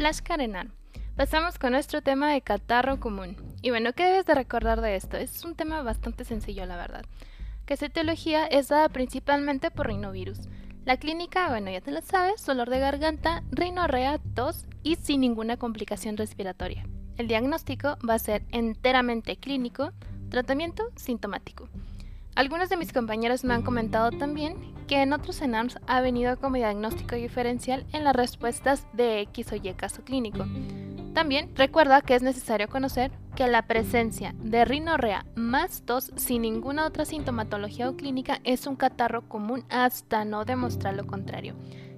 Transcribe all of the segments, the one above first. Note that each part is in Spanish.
Flash Carenar. Pasamos con nuestro tema de catarro común. Y bueno, ¿qué debes de recordar de esto? Es un tema bastante sencillo, la verdad. Que esa etiología es dada principalmente por rinovirus. La clínica, bueno, ya te lo sabes, dolor de garganta, rinorrea, tos y sin ninguna complicación respiratoria. El diagnóstico va a ser enteramente clínico, tratamiento sintomático. Algunos de mis compañeros me han comentado también que en otros ENAMS ha venido como diagnóstico diferencial en las respuestas de X o Y caso clínico. También recuerda que es necesario conocer que la presencia de rinorrea más tos sin ninguna otra sintomatología o clínica es un catarro común hasta no demostrar lo contrario.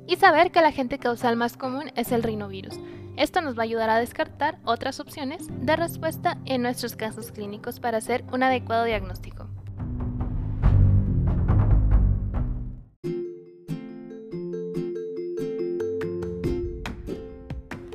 Y saber que el agente causal más común es el rinovirus. Esto nos va a ayudar a descartar otras opciones de respuesta en nuestros casos clínicos para hacer un adecuado diagnóstico.